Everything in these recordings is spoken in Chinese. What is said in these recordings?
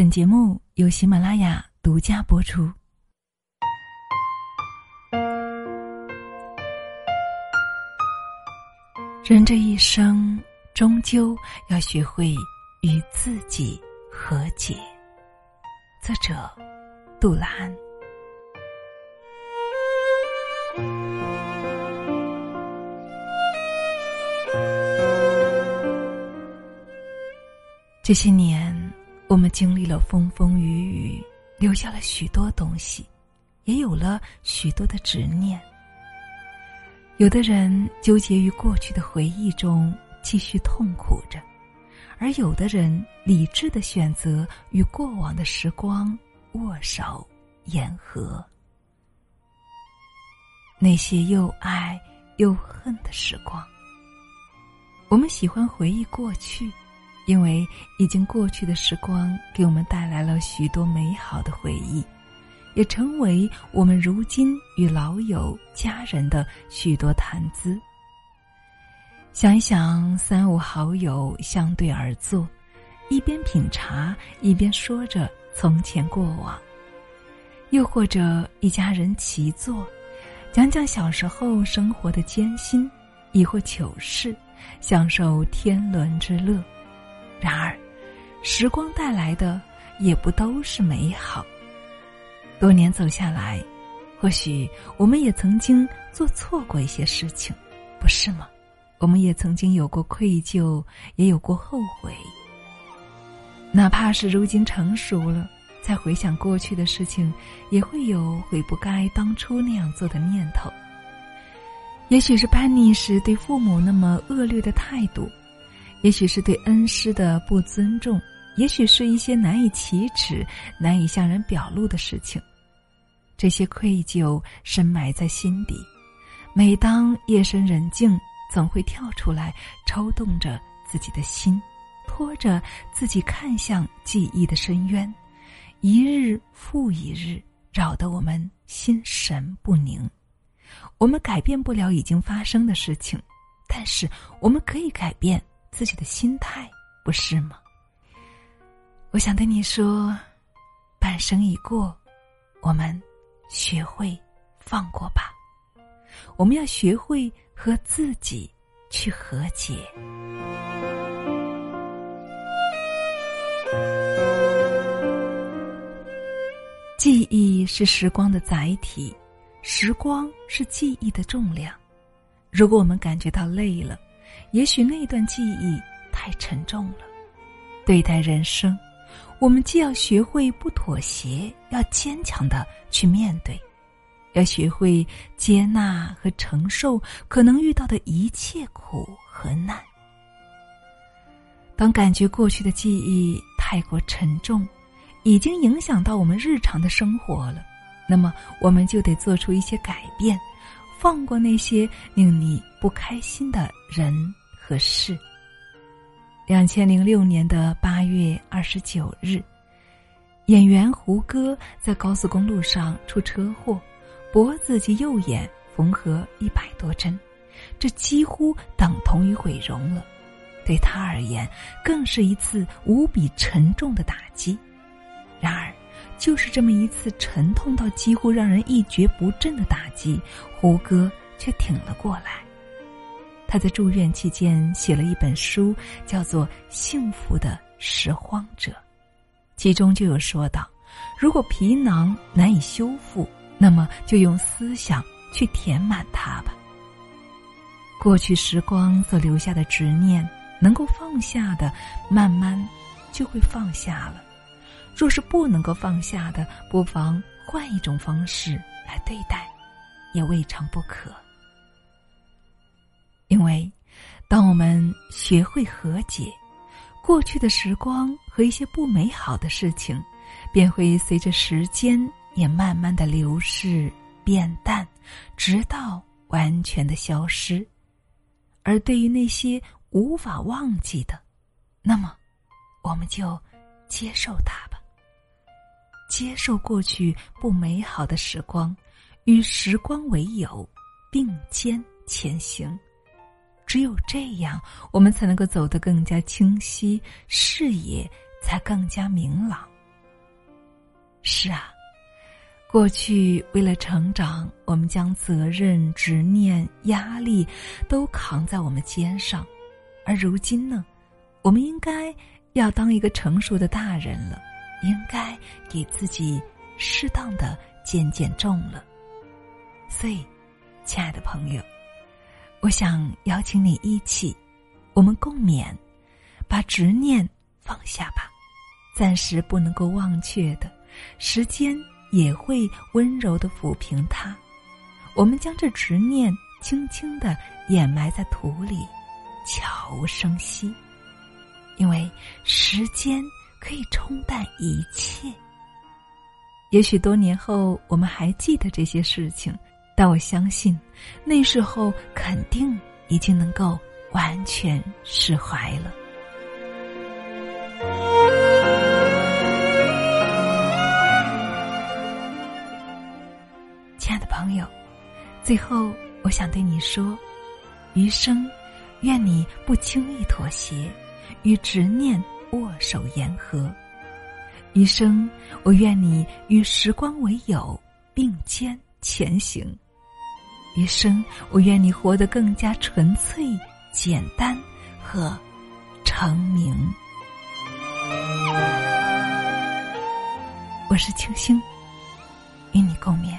本节目由喜马拉雅独家播出。人这一生，终究要学会与自己和解。作者：杜兰。这些年，我们经历了风风雨雨，留下了许多东西，也有了许多的执念。有的人纠结于过去的回忆中，继续痛苦着；而有的人理智的选择与过往的时光握手言和。那些又爱又恨的时光，我们喜欢回忆过去。因为已经过去的时光给我们带来了许多美好的回忆，也成为我们如今与老友、家人的许多谈资。想一想，三五好友相对而坐，一边品茶，一边说着从前过往；又或者一家人齐坐，讲讲小时候生活的艰辛，亦或糗事，享受天伦之乐。然而，时光带来的也不都是美好。多年走下来，或许我们也曾经做错过一些事情，不是吗？我们也曾经有过愧疚，也有过后悔。哪怕是如今成熟了，再回想过去的事情，也会有悔不该当初那样做的念头。也许是叛逆时对父母那么恶劣的态度。也许是对恩师的不尊重，也许是一些难以启齿、难以向人表露的事情。这些愧疚深埋在心底，每当夜深人静，总会跳出来，抽动着自己的心，拖着自己看向记忆的深渊，一日复一日，扰得我们心神不宁。我们改变不了已经发生的事情，但是我们可以改变。自己的心态，不是吗？我想对你说，半生已过，我们学会放过吧。我们要学会和自己去和解。记忆是时光的载体，时光是记忆的重量。如果我们感觉到累了，也许那段记忆太沉重了。对待人生，我们既要学会不妥协，要坚强的去面对，要学会接纳和承受可能遇到的一切苦和难。当感觉过去的记忆太过沉重，已经影响到我们日常的生活了，那么我们就得做出一些改变，放过那些令你不开心的人。和事。两千零六年的八月二十九日，演员胡歌在高速公路上出车祸，脖子及右眼缝合一百多针，这几乎等同于毁容了。对他而言，更是一次无比沉重的打击。然而，就是这么一次沉痛到几乎让人一蹶不振的打击，胡歌却挺了过来。他在住院期间写了一本书，叫做《幸福的拾荒者》，其中就有说到：如果皮囊难以修复，那么就用思想去填满它吧。过去时光所留下的执念，能够放下的，慢慢就会放下了；若是不能够放下的，不妨换一种方式来对待，也未尝不可。因为，当我们学会和解，过去的时光和一些不美好的事情，便会随着时间也慢慢的流逝变淡，直到完全的消失。而对于那些无法忘记的，那么，我们就接受它。接受过去不美好的时光，与时光为友，并肩前行。只有这样，我们才能够走得更加清晰，视野才更加明朗，是啊，过去为了成长，我们将责任、执念、压力都扛在我们肩上，而如今呢，我们应该要当一个成熟的大人了，应该给自己适当的减减重了。所以，亲爱的朋友，我想邀请你一起，我们共勉，把执念放下吧。暂时不能够忘却的，时间也会温柔的抚平它。我们将这执念轻轻的掩埋在土里，悄无声息。因为时间可以冲淡一切。也许多年后我们还记得这些事情，但我相信，那时候肯定已经能够完全释怀了。亲爱的朋友，最后我想对你说：余生，愿你不轻易妥协，与执念握手言和。余生，我愿你与时光为友，并肩前行。余生，我愿你活得更加纯粹、简单和成名。我是清星，与你共勉。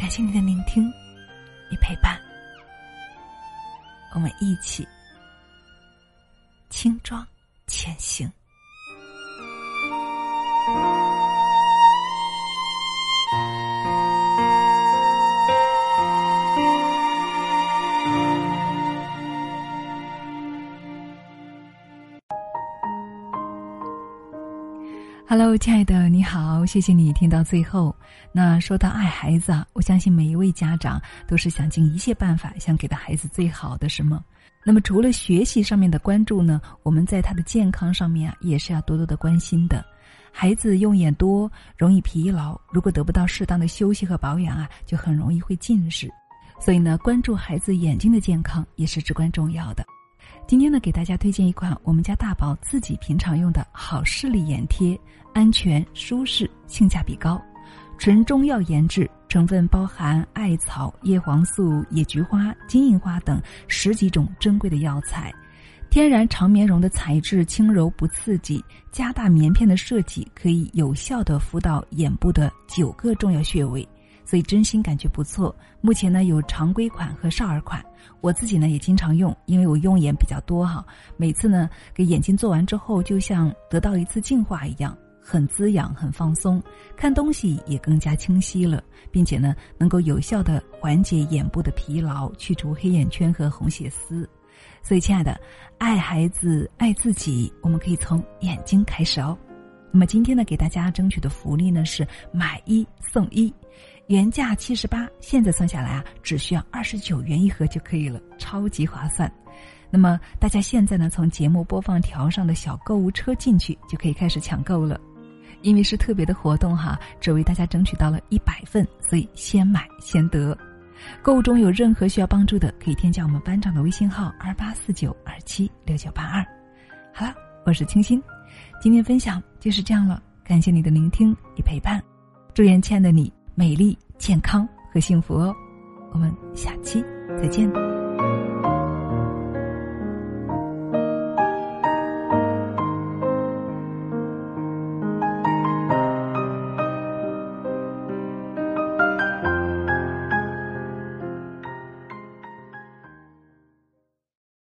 感谢你的聆听与陪伴，我们一起轻装前行。Hello，亲爱的，你好，谢谢你听到最后。那说到爱孩子啊，我相信每一位家长都是想尽一切办法，想给到孩子最好的什么。那么除了学习上面的关注呢，我们在他的健康上面啊，也是要多多的关心的。孩子用眼多，容易疲劳，如果得不到适当的休息和保养啊，就很容易会近视。所以呢，关注孩子眼睛的健康也是至关重要的。今天呢，给大家推荐一款我们家大宝自己平常用的好视力眼贴，安全、舒适、性价比高，纯中药研制，成分包含艾草、叶黄素、野菊花、金银花等十几种珍贵的药材，天然长棉绒的材质轻柔不刺激，加大棉片的设计可以有效的敷到眼部的九个重要穴位。所以真心感觉不错。目前呢有常规款和少儿款，我自己呢也经常用，因为我用眼比较多哈。每次呢给眼睛做完之后，就像得到一次净化一样，很滋养，很放松，看东西也更加清晰了，并且呢能够有效的缓解眼部的疲劳，去除黑眼圈和红血丝。所以亲爱的，爱孩子爱自己，我们可以从眼睛开始哦。那么今天呢给大家争取的福利呢是买一送一。原价七十八，现在算下来啊，只需要二十九元一盒就可以了，超级划算。那么大家现在呢，从节目播放条上的小购物车进去，就可以开始抢购了。因为是特别的活动哈，只为大家争取到了一百份，所以先买先得。购物中有任何需要帮助的，可以添加我们班长的微信号二八四九二七六九八二。好了，我是清新，今天分享就是这样了，感谢你的聆听与陪伴，祝愿亲爱的你。美丽、健康和幸福哦！我们下期再见。